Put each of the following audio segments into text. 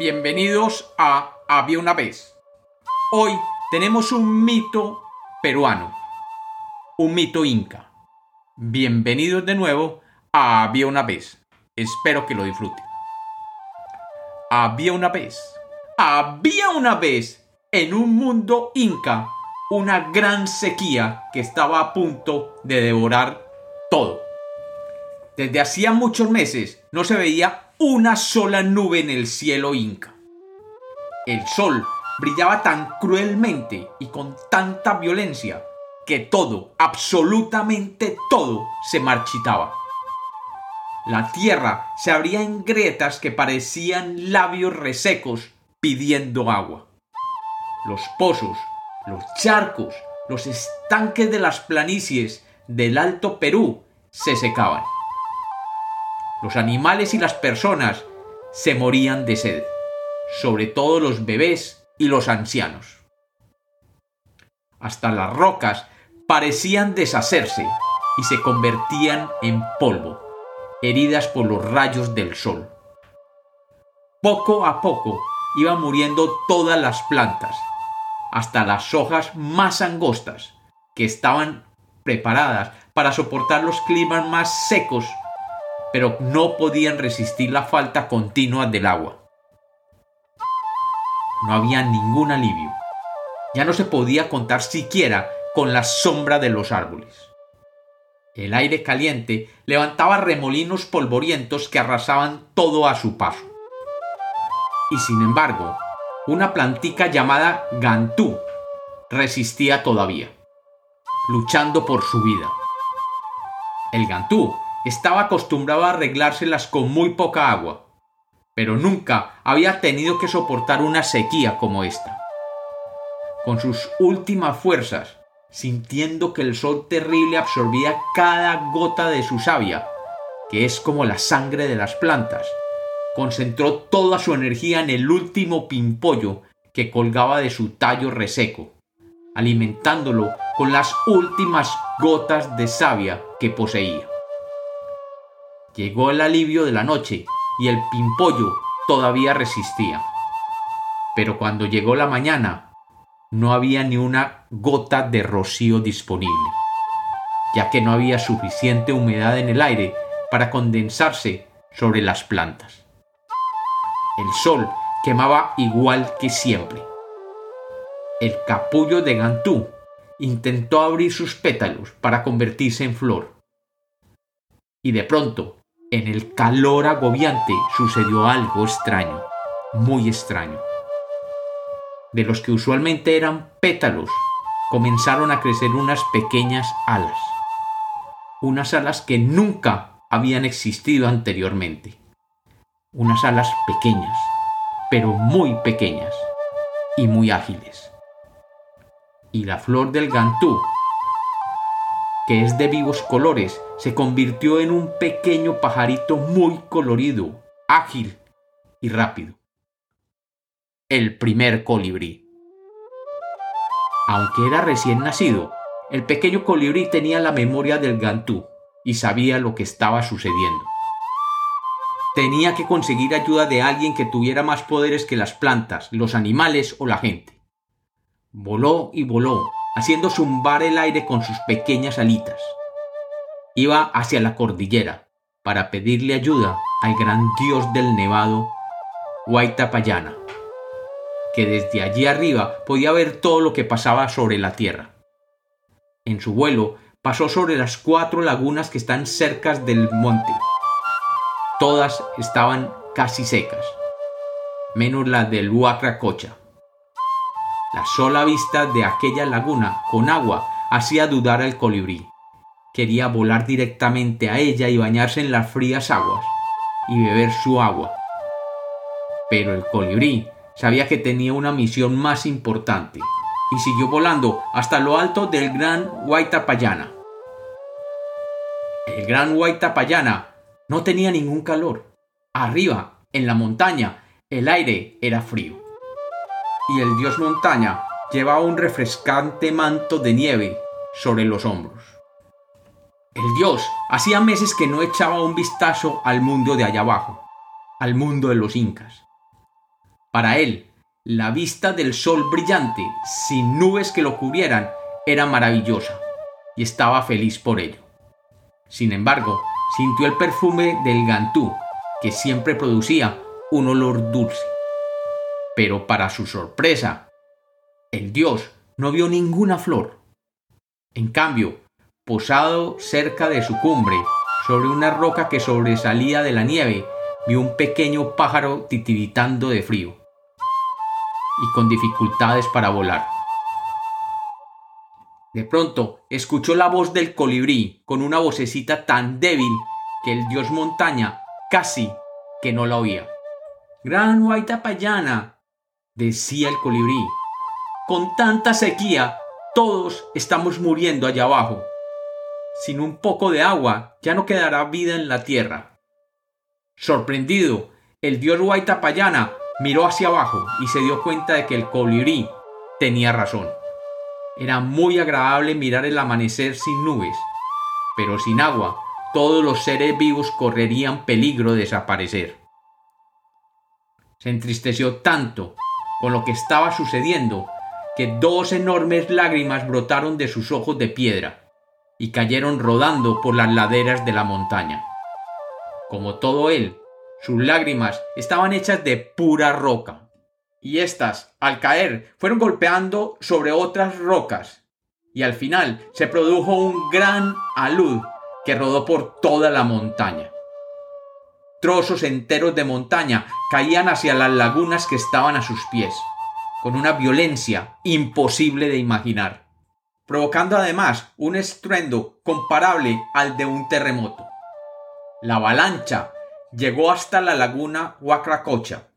Bienvenidos a Había una vez. Hoy tenemos un mito peruano, un mito inca. Bienvenidos de nuevo a Había una vez. Espero que lo disfruten. Había una vez, había una vez en un mundo inca una gran sequía que estaba a punto de devorar todo. Desde hacía muchos meses no se veía una sola nube en el cielo inca. El sol brillaba tan cruelmente y con tanta violencia que todo, absolutamente todo, se marchitaba. La tierra se abría en grietas que parecían labios resecos pidiendo agua. Los pozos, los charcos, los estanques de las planicies del Alto Perú se secaban. Los animales y las personas se morían de sed, sobre todo los bebés y los ancianos. Hasta las rocas parecían deshacerse y se convertían en polvo, heridas por los rayos del sol. Poco a poco iban muriendo todas las plantas, hasta las hojas más angostas, que estaban preparadas para soportar los climas más secos, pero no podían resistir la falta continua del agua. No había ningún alivio. Ya no se podía contar siquiera con la sombra de los árboles. El aire caliente levantaba remolinos polvorientos que arrasaban todo a su paso. Y sin embargo, una plantica llamada Gantú resistía todavía, luchando por su vida. El Gantú estaba acostumbrado a arreglárselas con muy poca agua, pero nunca había tenido que soportar una sequía como esta. Con sus últimas fuerzas, sintiendo que el sol terrible absorbía cada gota de su savia, que es como la sangre de las plantas, concentró toda su energía en el último pimpollo que colgaba de su tallo reseco, alimentándolo con las últimas gotas de savia que poseía. Llegó el alivio de la noche y el pimpollo todavía resistía. Pero cuando llegó la mañana, no había ni una gota de rocío disponible, ya que no había suficiente humedad en el aire para condensarse sobre las plantas. El sol quemaba igual que siempre. El capullo de Gantú intentó abrir sus pétalos para convertirse en flor. Y de pronto, en el calor agobiante, sucedió algo extraño, muy extraño. De los que usualmente eran pétalos, comenzaron a crecer unas pequeñas alas. Unas alas que nunca habían existido anteriormente unas alas pequeñas, pero muy pequeñas y muy ágiles. Y la flor del gantú, que es de vivos colores, se convirtió en un pequeño pajarito muy colorido, ágil y rápido. El primer colibrí. Aunque era recién nacido, el pequeño colibrí tenía la memoria del gantú y sabía lo que estaba sucediendo tenía que conseguir ayuda de alguien que tuviera más poderes que las plantas, los animales o la gente. Voló y voló, haciendo zumbar el aire con sus pequeñas alitas. Iba hacia la cordillera para pedirle ayuda al gran dios del nevado, Huaytapayana, que desde allí arriba podía ver todo lo que pasaba sobre la tierra. En su vuelo pasó sobre las cuatro lagunas que están cerca del monte Todas estaban casi secas, menos la del Huacracocha. La sola vista de aquella laguna con agua hacía dudar al colibrí. Quería volar directamente a ella y bañarse en las frías aguas y beber su agua. Pero el colibrí sabía que tenía una misión más importante y siguió volando hasta lo alto del gran Huaytapayana. El gran Huaytapayana no tenía ningún calor. Arriba, en la montaña, el aire era frío. Y el dios montaña llevaba un refrescante manto de nieve sobre los hombros. El dios hacía meses que no echaba un vistazo al mundo de allá abajo, al mundo de los incas. Para él, la vista del sol brillante, sin nubes que lo cubrieran, era maravillosa, y estaba feliz por ello. Sin embargo, sintió el perfume del gantú, que siempre producía un olor dulce. Pero para su sorpresa, el dios no vio ninguna flor. En cambio, posado cerca de su cumbre, sobre una roca que sobresalía de la nieve, vio un pequeño pájaro titiritando de frío y con dificultades para volar. De pronto escuchó la voz del colibrí con una vocecita tan débil que el dios montaña casi que no la oía. Gran Payana, decía el colibrí, con tanta sequía todos estamos muriendo allá abajo. Sin un poco de agua ya no quedará vida en la tierra. Sorprendido, el dios Payana miró hacia abajo y se dio cuenta de que el colibrí tenía razón. Era muy agradable mirar el amanecer sin nubes, pero sin agua todos los seres vivos correrían peligro de desaparecer. Se entristeció tanto con lo que estaba sucediendo que dos enormes lágrimas brotaron de sus ojos de piedra y cayeron rodando por las laderas de la montaña. Como todo él, sus lágrimas estaban hechas de pura roca, y éstas, al caer, fueron golpeando sobre otras rocas, y al final se produjo un gran alud que rodó por toda la montaña. Trozos enteros de montaña caían hacia las lagunas que estaban a sus pies, con una violencia imposible de imaginar, provocando además un estruendo comparable al de un terremoto. La avalancha llegó hasta la laguna Huacracocha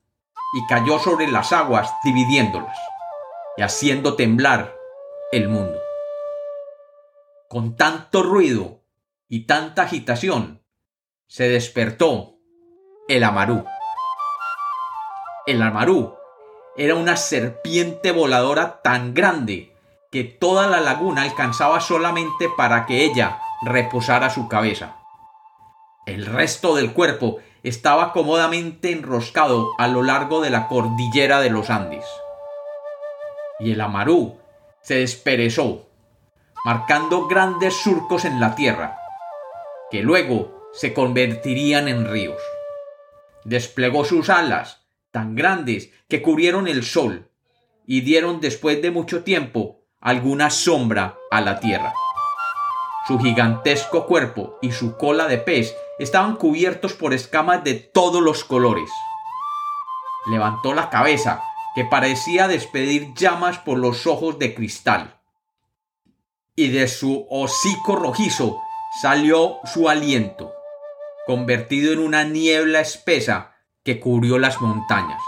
y cayó sobre las aguas dividiéndolas y haciendo temblar el mundo. Con tanto ruido y tanta agitación, se despertó el amarú. El amarú era una serpiente voladora tan grande que toda la laguna alcanzaba solamente para que ella reposara su cabeza. El resto del cuerpo estaba cómodamente enroscado a lo largo de la cordillera de los Andes. Y el amarú se desperezó, marcando grandes surcos en la tierra, que luego se convertirían en ríos. Desplegó sus alas, tan grandes que cubrieron el sol, y dieron después de mucho tiempo alguna sombra a la tierra. Su gigantesco cuerpo y su cola de pez estaban cubiertos por escamas de todos los colores. Levantó la cabeza, que parecía despedir llamas por los ojos de cristal. Y de su hocico rojizo salió su aliento, convertido en una niebla espesa que cubrió las montañas.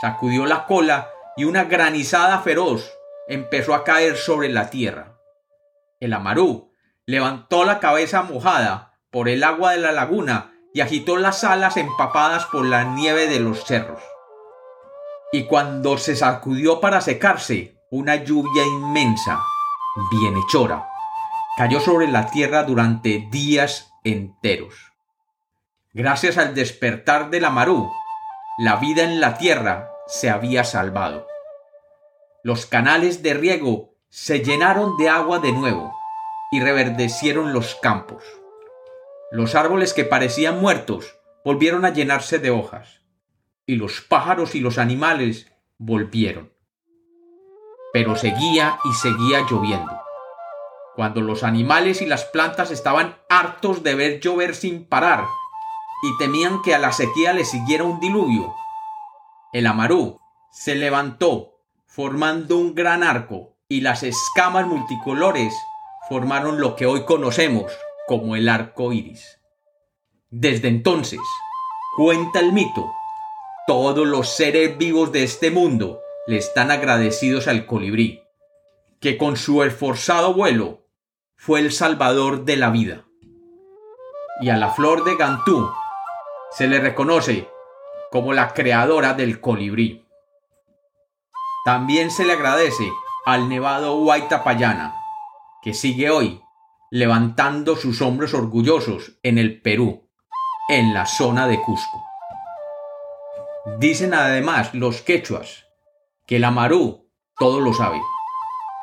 Sacudió la cola y una granizada feroz empezó a caer sobre la tierra. El amarú levantó la cabeza mojada por el agua de la laguna y agitó las alas empapadas por la nieve de los cerros. Y cuando se sacudió para secarse, una lluvia inmensa, bienhechora, cayó sobre la tierra durante días enteros. Gracias al despertar de la Marú, la vida en la tierra se había salvado. Los canales de riego se llenaron de agua de nuevo y reverdecieron los campos. Los árboles que parecían muertos volvieron a llenarse de hojas, y los pájaros y los animales volvieron. Pero seguía y seguía lloviendo. Cuando los animales y las plantas estaban hartos de ver llover sin parar y temían que a la sequía le siguiera un diluvio, el amarú se levantó formando un gran arco y las escamas multicolores formaron lo que hoy conocemos como el arco iris. Desde entonces, cuenta el mito, todos los seres vivos de este mundo le están agradecidos al colibrí, que con su esforzado vuelo fue el salvador de la vida. Y a la flor de Gantú se le reconoce como la creadora del colibrí. También se le agradece al nevado Huaytapayana, que sigue hoy levantando sus hombros orgullosos en el Perú, en la zona de Cusco. Dicen además los quechuas que el amarú todo lo sabe,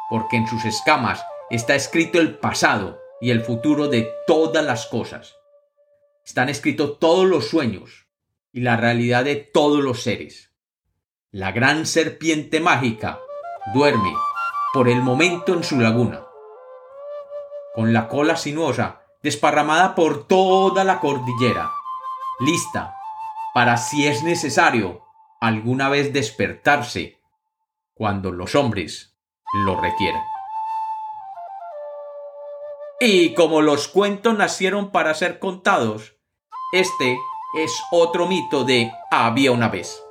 porque en sus escamas está escrito el pasado y el futuro de todas las cosas. Están escritos todos los sueños y la realidad de todos los seres. La gran serpiente mágica duerme por el momento en su laguna, con la cola sinuosa desparramada por toda la cordillera, lista para si es necesario alguna vez despertarse cuando los hombres lo requieran. Y como los cuentos nacieron para ser contados, este es otro mito de había una vez.